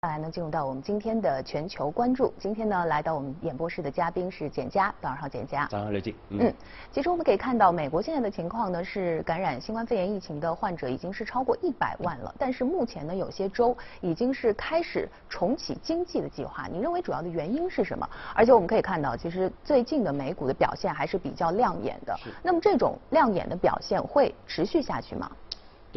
接下来呢，进入到我们今天的全球关注。今天呢，来到我们演播室的嘉宾是简佳，早上好，简佳。早上好刘静。嗯，其实我们可以看到，美国现在的情况呢，是感染新冠肺炎疫情的患者已经是超过一百万了。但是目前呢，有些州已经是开始重启经济的计划。你认为主要的原因是什么？而且我们可以看到，其实最近的美股的表现还是比较亮眼的。那么这种亮眼的表现会持续下去吗？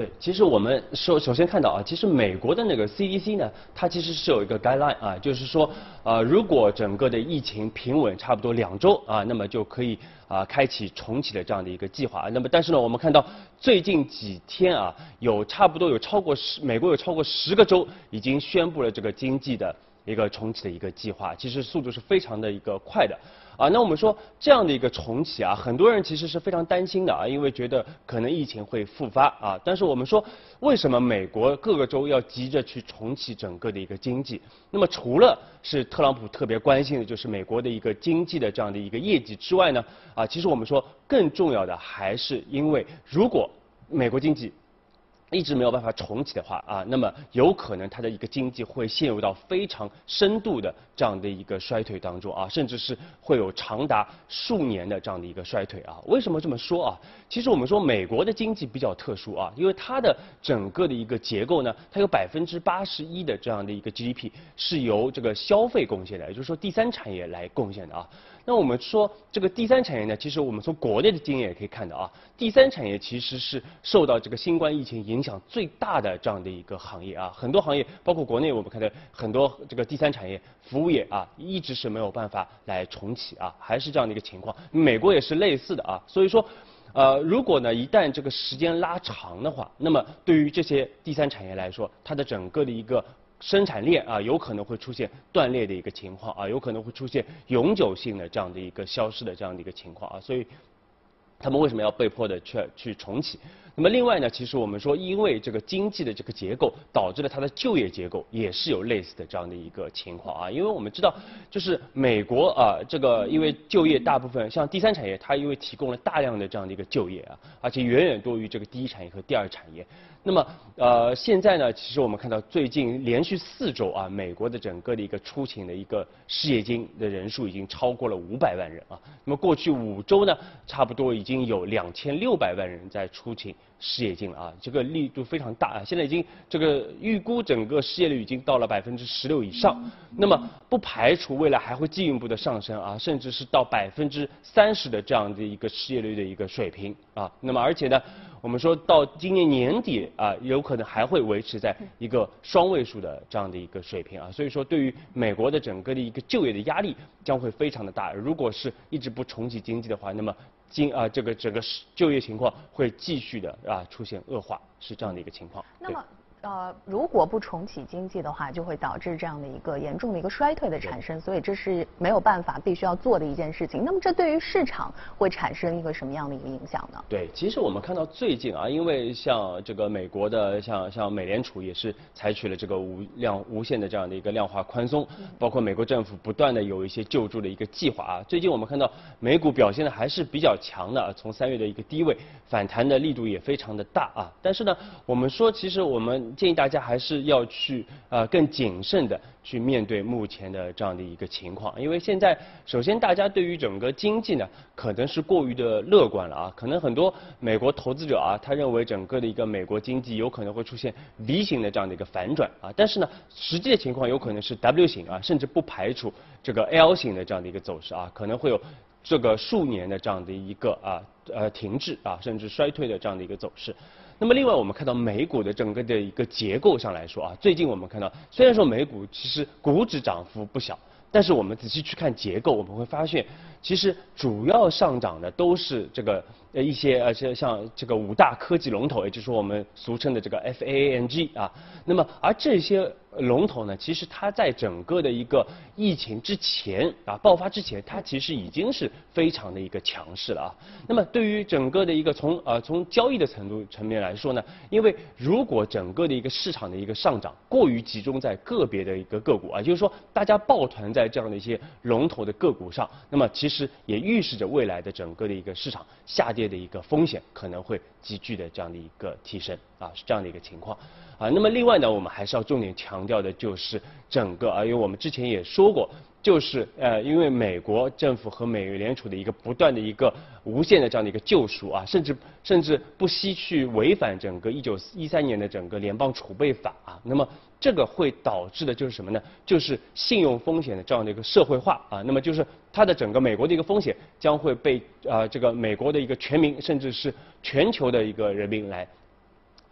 对，其实我们首首先看到啊，其实美国的那个 CDC 呢，它其实是有一个 guideline 啊，就是说，呃，如果整个的疫情平稳差不多两周啊，那么就可以啊开启重启的这样的一个计划。那么但是呢，我们看到最近几天啊，有差不多有超过十，美国有超过十个州已经宣布了这个经济的一个重启的一个计划，其实速度是非常的一个快的。啊，那我们说这样的一个重启啊，很多人其实是非常担心的啊，因为觉得可能疫情会复发啊。但是我们说，为什么美国各个州要急着去重启整个的一个经济？那么除了是特朗普特别关心的，就是美国的一个经济的这样的一个业绩之外呢，啊，其实我们说更重要的还是因为如果美国经济。一直没有办法重启的话啊，那么有可能它的一个经济会陷入到非常深度的这样的一个衰退当中啊，甚至是会有长达数年的这样的一个衰退啊。为什么这么说啊？其实我们说美国的经济比较特殊啊，因为它的整个的一个结构呢，它有百分之八十一的这样的一个 GDP 是由这个消费贡献的，也就是说第三产业来贡献的啊。那我们说这个第三产业呢，其实我们从国内的经验也可以看到啊，第三产业其实是受到这个新冠疫情影。响最大的这样的一个行业啊，很多行业，包括国内我们看到很多这个第三产业服务业啊，一直是没有办法来重启啊，还是这样的一个情况。美国也是类似的啊，所以说，呃，如果呢一旦这个时间拉长的话，那么对于这些第三产业来说，它的整个的一个生产链啊，有可能会出现断裂的一个情况啊，有可能会出现永久性的这样的一个消失的这样的一个情况啊，所以。他们为什么要被迫的去去重启？那么另外呢，其实我们说，因为这个经济的这个结构导致了它的就业结构也是有类似的这样的一个情况啊。因为我们知道，就是美国啊，这个因为就业大部分像第三产业，它因为提供了大量的这样的一个就业啊，而且远远多于这个第一产业和第二产业。那么呃，现在呢，其实我们看到最近连续四周啊，美国的整个的一个出勤的一个失业金的人数已经超过了五百万人啊。那么过去五周呢，差不多已经有两千六百万人在出勤失业金了啊，这个力度非常大啊。现在已经这个预估整个失业率已经到了百分之十六以上，那么不排除未来还会进一步的上升啊，甚至是到百分之三十的这样的一个失业率的一个水平啊。那么而且呢。我们说到今年年底啊，有可能还会维持在一个双位数的这样的一个水平啊，所以说对于美国的整个的一个就业的压力将会非常的大。如果是一直不重启经济的话，那么经啊这个整个就业情况会继续的啊出现恶化，是这样的一个情况。那么。呃，如果不重启经济的话，就会导致这样的一个严重的一个衰退的产生，所以这是没有办法必须要做的一件事情。那么这对于市场会产生一个什么样的一个影响呢？对，其实我们看到最近啊，因为像这个美国的像像美联储也是采取了这个无量无限的这样的一个量化宽松，包括美国政府不断的有一些救助的一个计划啊。最近我们看到美股表现的还是比较强的，从三月的一个低位反弹的力度也非常的大啊。但是呢，我们说其实我们建议大家还是要去呃更谨慎的去面对目前的这样的一个情况，因为现在首先大家对于整个经济呢可能是过于的乐观了啊，可能很多美国投资者啊他认为整个的一个美国经济有可能会出现 V 型的这样的一个反转啊，但是呢实际的情况有可能是 W 型啊，甚至不排除这个 L 型的这样的一个走势啊，可能会有这个数年的这样的一个啊呃停滞啊甚至衰退的这样的一个走势。那么另外，我们看到美股的整个的一个结构上来说啊，最近我们看到，虽然说美股其实股指涨幅不小，但是我们仔细去看结构，我们会发现，其实主要上涨的都是这个。呃，一些呃，像像这个五大科技龙头，也就是我们俗称的这个 F A A N G 啊，那么而这些龙头呢，其实它在整个的一个疫情之前啊爆发之前，它其实已经是非常的一个强势了啊。那么对于整个的一个从呃从交易的程度层面来说呢，因为如果整个的一个市场的一个上涨过于集中在个别的一个个股啊，就是说大家抱团在这样的一些龙头的个股上，那么其是也预示着未来的整个的一个市场下跌。的一个风险可能会急剧的这样的一个提升啊，是这样的一个情况啊。那么另外呢，我们还是要重点强调的就是整个啊，因为我们之前也说过。就是呃，因为美国政府和美联储的一个不断的一个无限的这样的一个救赎啊，甚至甚至不惜去违反整个一九一三年的整个联邦储备法啊，那么这个会导致的就是什么呢？就是信用风险的这样的一个社会化啊，那么就是它的整个美国的一个风险将会被啊这个美国的一个全民甚至是全球的一个人民来。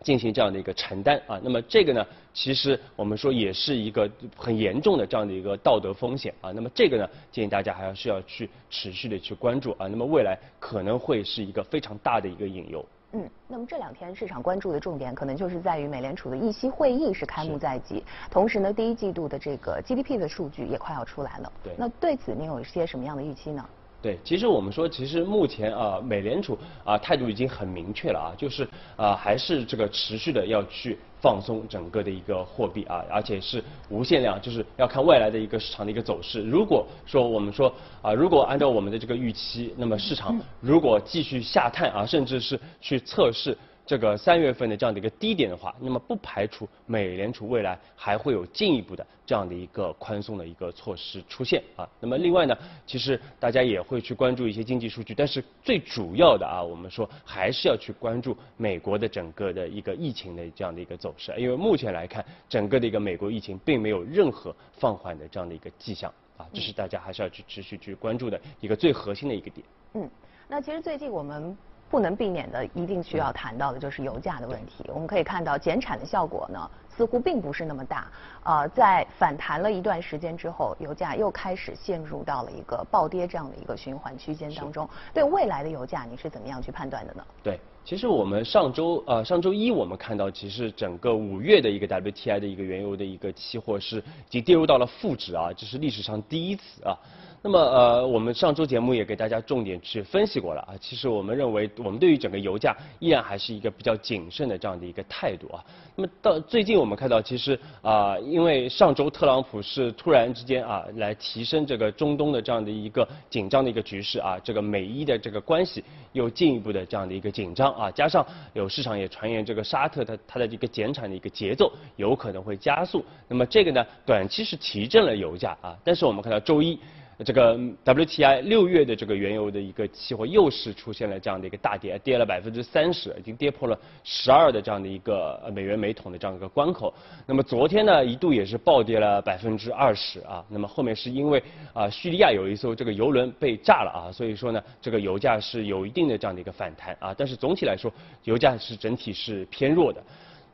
进行这样的一个承担啊，那么这个呢，其实我们说也是一个很严重的这样的一个道德风险啊，那么这个呢，建议大家还要是要去持续的去关注啊，那么未来可能会是一个非常大的一个隐忧。嗯，那么这两天市场关注的重点可能就是在于美联储的议息会议是开幕在即，同时呢，第一季度的这个 GDP 的数据也快要出来了。对。那对此您有一些什么样的预期呢？对，其实我们说，其实目前啊，美联储啊态度已经很明确了啊，就是啊还是这个持续的要去放松整个的一个货币啊，而且是无限量，就是要看未来的一个市场的一个走势。如果说我们说啊，如果按照我们的这个预期，那么市场如果继续下探啊，甚至是去测试。这个三月份的这样的一个低点的话，那么不排除美联储未来还会有进一步的这样的一个宽松的一个措施出现啊。那么另外呢，其实大家也会去关注一些经济数据，但是最主要的啊，我们说还是要去关注美国的整个的一个疫情的这样的一个走势，因为目前来看，整个的一个美国疫情并没有任何放缓的这样的一个迹象啊，这是大家还是要去持续去关注的一个最核心的一个点。嗯，那其实最近我们。不能避免的，一定需要谈到的就是油价的问题。我们可以看到减产的效果呢，似乎并不是那么大。呃，在反弹了一段时间之后，油价又开始陷入到了一个暴跌这样的一个循环区间当中。对未来的油价，你是怎么样去判断的呢？对，其实我们上周呃上周一我们看到，其实整个五月的一个 WTI 的一个原油的一个期货是已经跌入到了负值啊，这是历史上第一次啊。那么呃，我们上周节目也给大家重点去分析过了啊。其实我们认为，我们对于整个油价依然还是一个比较谨慎的这样的一个态度啊。那么到最近我们看到，其实啊，因为上周特朗普是突然之间啊，来提升这个中东的这样的一个紧张的一个局势啊，这个美伊的这个关系又进一步的这样的一个紧张啊，加上有市场也传言这个沙特的它的一个减产的一个节奏有可能会加速。那么这个呢，短期是提振了油价啊，但是我们看到周一。这个 WTI 六月的这个原油的一个期货又是出现了这样的一个大跌，跌了百分之三十，已经跌破了十二的这样的一个美元每桶的这样一个关口。那么昨天呢，一度也是暴跌了百分之二十啊。那么后面是因为啊叙利亚有一艘这个油轮被炸了啊，所以说呢，这个油价是有一定的这样的一个反弹啊。但是总体来说，油价是整体是偏弱的。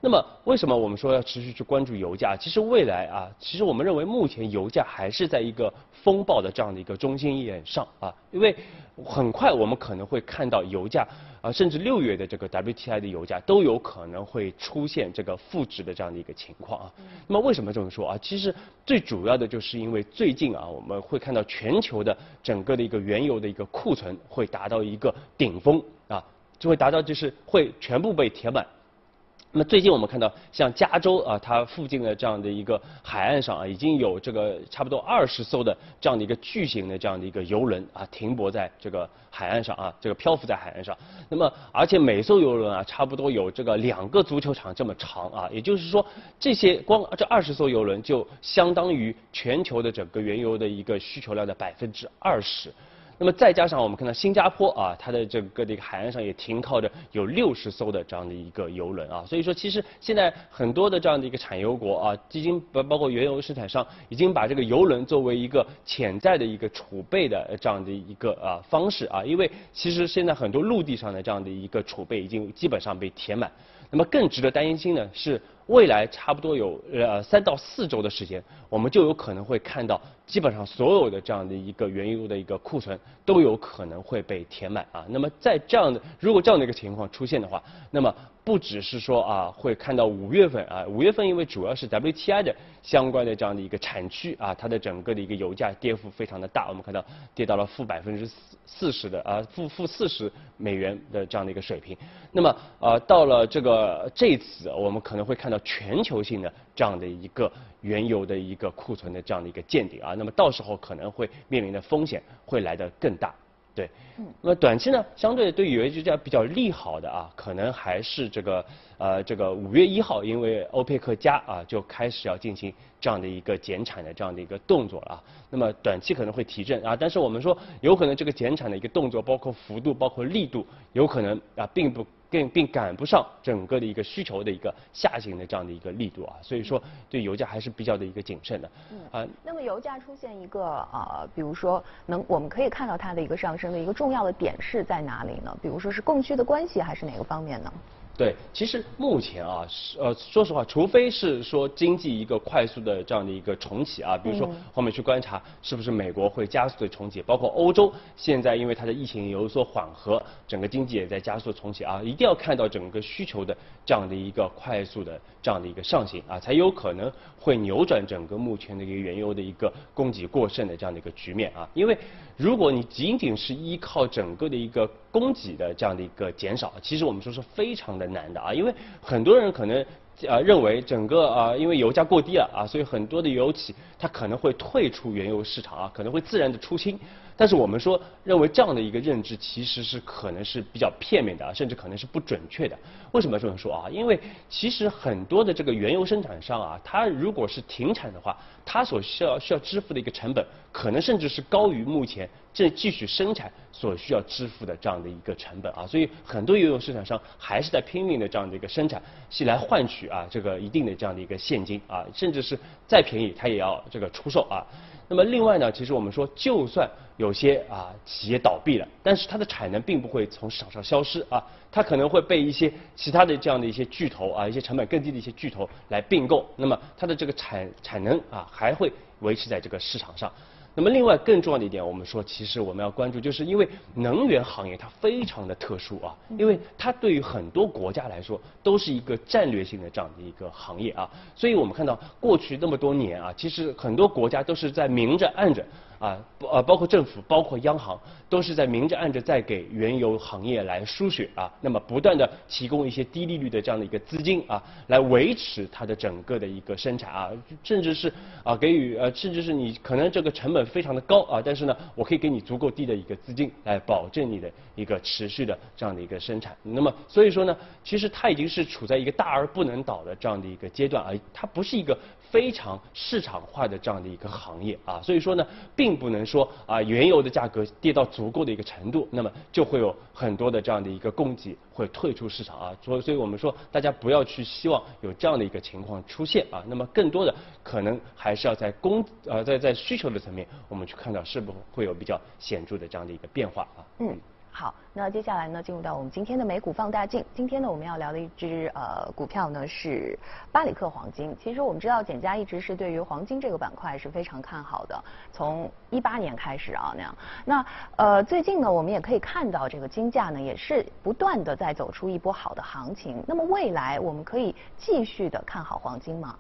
那么，为什么我们说要持续去关注油价？其实未来啊，其实我们认为目前油价还是在一个风暴的这样的一个中心点上啊，因为很快我们可能会看到油价啊，甚至六月的这个 WTI 的油价都有可能会出现这个负值的这样的一个情况啊。那么为什么这么说啊？其实最主要的就是因为最近啊，我们会看到全球的整个的一个原油的一个库存会达到一个顶峰啊，就会达到就是会全部被填满。那么最近我们看到，像加州啊，它附近的这样的一个海岸上啊，已经有这个差不多二十艘的这样的一个巨型的这样的一个游轮啊，停泊在这个海岸上啊，这个漂浮在海岸上。那么，而且每艘游轮啊，差不多有这个两个足球场这么长啊，也就是说，这些光这二十艘游轮就相当于全球的整个原油的一个需求量的百分之二十。那么再加上我们看到新加坡啊，它的整个的一个海岸上也停靠着有六十艘的这样的一个游轮啊，所以说其实现在很多的这样的一个产油国啊，基金包包括原油生产商已经把这个油轮作为一个潜在的一个储备的这样的一个啊方式啊，因为其实现在很多陆地上的这样的一个储备已经基本上被填满。那么更值得担心呢是。未来差不多有呃三到四周的时间，我们就有可能会看到，基本上所有的这样的一个原油的一个库存都有可能会被填满啊。那么在这样的如果这样的一个情况出现的话，那么不只是说啊会看到五月份啊五月份因为主要是 WTI 的相关的这样的一个产区啊，它的整个的一个油价跌幅非常的大，我们看到跌到了负百分之四四十的啊负负四十美元的这样的一个水平。那么啊到了这个这次我们可能会看到。全球性的这样的一个原油的一个库存的这样的一个见顶啊，那么到时候可能会面临的风险会来得更大。对，嗯，那么短期呢，相对对于油价比较利好的啊，可能还是这个呃这个五月一号，因为欧佩克加啊就开始要进行这样的一个减产的这样的一个动作了啊，那么短期可能会提振啊，但是我们说有可能这个减产的一个动作，包括幅度，包括力度，有可能啊并不。并并赶不上整个的一个需求的一个下行的这样的一个力度啊，所以说对油价还是比较的一个谨慎的。嗯啊，那么油价出现一个呃，比如说能我们可以看到它的一个上升的一个重要的点是在哪里呢？比如说是供需的关系还是哪个方面呢？对，其实目前啊，呃，说实话，除非是说经济一个快速的这样的一个重启啊，比如说后面去观察是不是美国会加速的重启，包括欧洲现在因为它的疫情有所缓和，整个经济也在加速重启啊，一定要看到整个需求的这样的一个快速的这样的一个上行啊，才有可能会扭转整个目前的一个原油的一个供给过剩的这样的一个局面啊，因为如果你仅仅是依靠整个的一个供给的这样的一个减少，其实我们说是非常的。难的啊，因为很多人可能呃认为整个啊，因为油价过低了啊，所以很多的油企它可能会退出原油市场啊，可能会自然的出清。但是我们说认为这样的一个认知其实是可能是比较片面的啊，甚至可能是不准确的。为什么这么说啊？因为其实很多的这个原油生产商啊，它如果是停产的话，它所需要需要支付的一个成本，可能甚至是高于目前正继续生产所需要支付的这样的一个成本啊。所以很多游泳生产商还是在拼命的这样的一个生产，是来换取啊这个一定的这样的一个现金啊，甚至是再便宜它也要这个出售啊。那么另外呢，其实我们说，就算有些啊企业倒闭了，但是它的产能并不会从市场上消失啊，它可能会被一些其他的这样的一些巨头啊，一些成本更低的一些巨头来并购，那么它的这个产产能啊还会维持在这个市场上。那么另外更重要的一点，我们说其实我们要关注，就是因为能源行业它非常的特殊啊，因为它对于很多国家来说都是一个战略性的这样的一个行业啊，所以我们看到过去那么多年啊，其实很多国家都是在明着暗着。啊，呃，包括政府，包括央行，都是在明着暗着在给原油行业来输血啊。那么不断的提供一些低利率的这样的一个资金啊，来维持它的整个的一个生产啊，甚至是啊给予呃，甚至是你可能这个成本非常的高啊，但是呢，我可以给你足够低的一个资金来保证你的一个持续的这样的一个生产。那么所以说呢，其实它已经是处在一个大而不能倒的这样的一个阶段啊，它不是一个非常市场化的这样的一个行业啊。所以说呢，并并不能说啊，原油的价格跌到足够的一个程度，那么就会有很多的这样的一个供给会退出市场啊。所以，所以我们说，大家不要去希望有这样的一个情况出现啊。那么，更多的可能还是要在供呃在在需求的层面，我们去看到是不会有比较显著的这样的一个变化啊。嗯。好，那接下来呢，进入到我们今天的美股放大镜。今天呢，我们要聊的一只呃股票呢是巴里克黄金。其实我们知道，简家一直是对于黄金这个板块是非常看好的，从一八年开始啊那样。那呃最近呢，我们也可以看到这个金价呢也是不断的在走出一波好的行情。那么未来我们可以继续的看好黄金吗？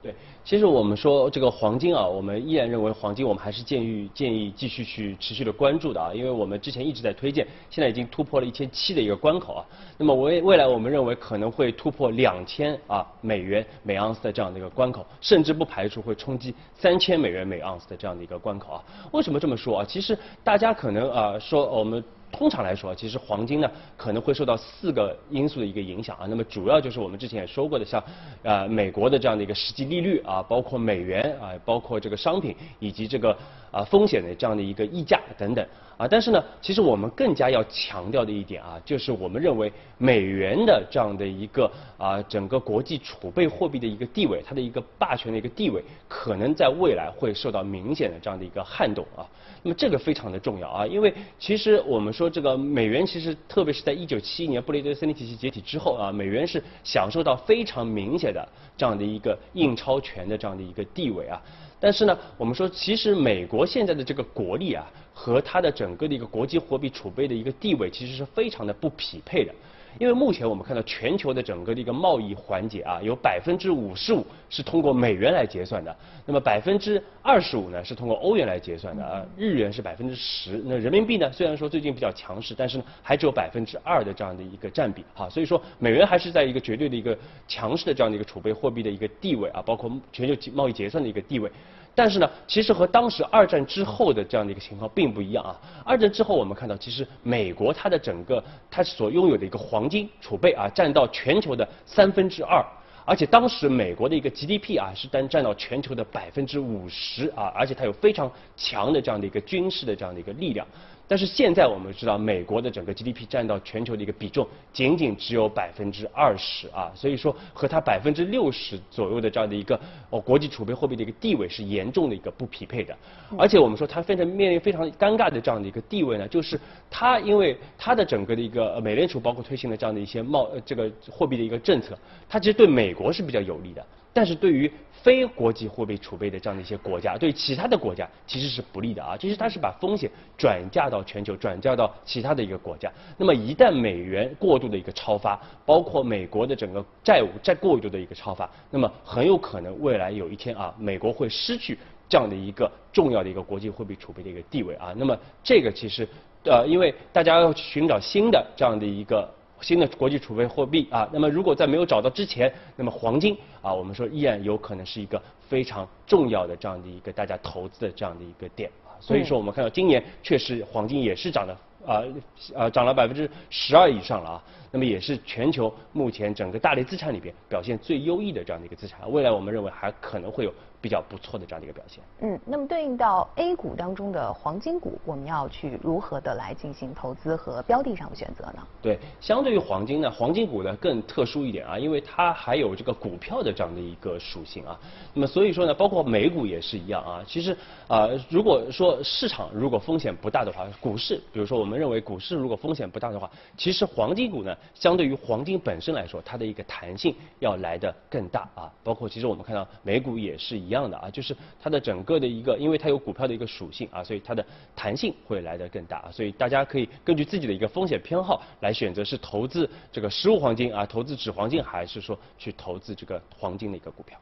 对，其实我们说这个黄金啊，我们依然认为黄金我们还是建议建议继续去持续的关注的啊，因为我们之前一直在推荐，现在已经突破了一千七的一个关口啊。那么未未来我们认为可能会突破两千啊美元每盎司的这样的一个关口，甚至不排除会冲击三千美元每盎司的这样的一个关口啊。为什么这么说啊？其实大家可能啊说我们。通常来说，其实黄金呢可能会受到四个因素的一个影响啊。那么主要就是我们之前也说过的，像呃美国的这样的一个实际利率啊，包括美元啊，包括这个商品以及这个啊风险的这样的一个溢价等等啊。但是呢，其实我们更加要强调的一点啊，就是我们认为美元的这样的一个啊整个国际储备货币的一个地位，它的一个霸权的一个地位，可能在未来会受到明显的这样的一个撼动啊。那么这个非常的重要啊，因为其实我们说这个美元，其实特别是在一九七一年布雷顿森林体系解体之后啊，美元是享受到非常明显的这样的一个印钞权的这样的一个地位啊。但是呢，我们说其实美国现在的这个国力啊，和它的整个的一个国际货币储备的一个地位，其实是非常的不匹配的。因为目前我们看到全球的整个的一个贸易环节啊，有百分之五十五是通过美元来结算的，那么百分之二十五呢是通过欧元来结算的啊，日元是百分之十，那人民币呢虽然说最近比较强势，但是呢还只有百分之二的这样的一个占比哈，所以说美元还是在一个绝对的一个强势的这样的一个储备货币的一个地位啊，包括全球贸易结算的一个地位。但是呢，其实和当时二战之后的这样的一个情况并不一样啊。二战之后，我们看到其实美国它的整个它所拥有的一个黄金储备啊，占到全球的三分之二，而且当时美国的一个 GDP 啊是单占到全球的百分之五十啊，而且它有非常强的这样的一个军事的这样的一个力量。但是现在我们知道，美国的整个 GDP 占到全球的一个比重仅仅只有百分之二十啊，所以说和它百分之六十左右的这样的一个哦国际储备货币的一个地位是严重的一个不匹配的。而且我们说它非常面临非常尴尬的这样的一个地位呢，就是它因为它的整个的一个美联储包括推行的这样的一些贸这个货币的一个政策，它其实对美国是比较有利的，但是对于非国际货币储备的这样的一些国家，对其他的国家其实是不利的啊。其实它是把风险转嫁到全球，转嫁到其他的一个国家。那么一旦美元过度的一个超发，包括美国的整个债务再过度的一个超发，那么很有可能未来有一天啊，美国会失去这样的一个重要的一个国际货币储备的一个地位啊。那么这个其实呃，因为大家要去寻找新的这样的一个。新的国际储备货币啊，那么如果在没有找到之前，那么黄金啊，我们说依然有可能是一个非常重要的这样的一个大家投资的这样的一个点啊。所以说我们看到今年确实黄金也是涨的啊啊涨了百分之十二以上了啊。那么也是全球目前整个大类资产里边表现最优异的这样的一个资产，未来我们认为还可能会有比较不错的这样的一个表现。嗯，那么对应到 A 股当中的黄金股，我们要去如何的来进行投资和标的上的选择呢？对，相对于黄金呢，黄金股呢更特殊一点啊，因为它还有这个股票的这样的一个属性啊。那么所以说呢，包括美股也是一样啊。其实啊，如果说市场如果风险不大的话，股市，比如说我们认为股市如果风险不大的话，其实黄金股呢。相对于黄金本身来说，它的一个弹性要来的更大啊。包括其实我们看到美股也是一一样的啊，就是它的整个的一个，因为它有股票的一个属性啊，所以它的弹性会来得更大啊。所以大家可以根据自己的一个风险偏好来选择是投资这个实物黄金啊，投资纸黄金，还是说去投资这个黄金的一个股票。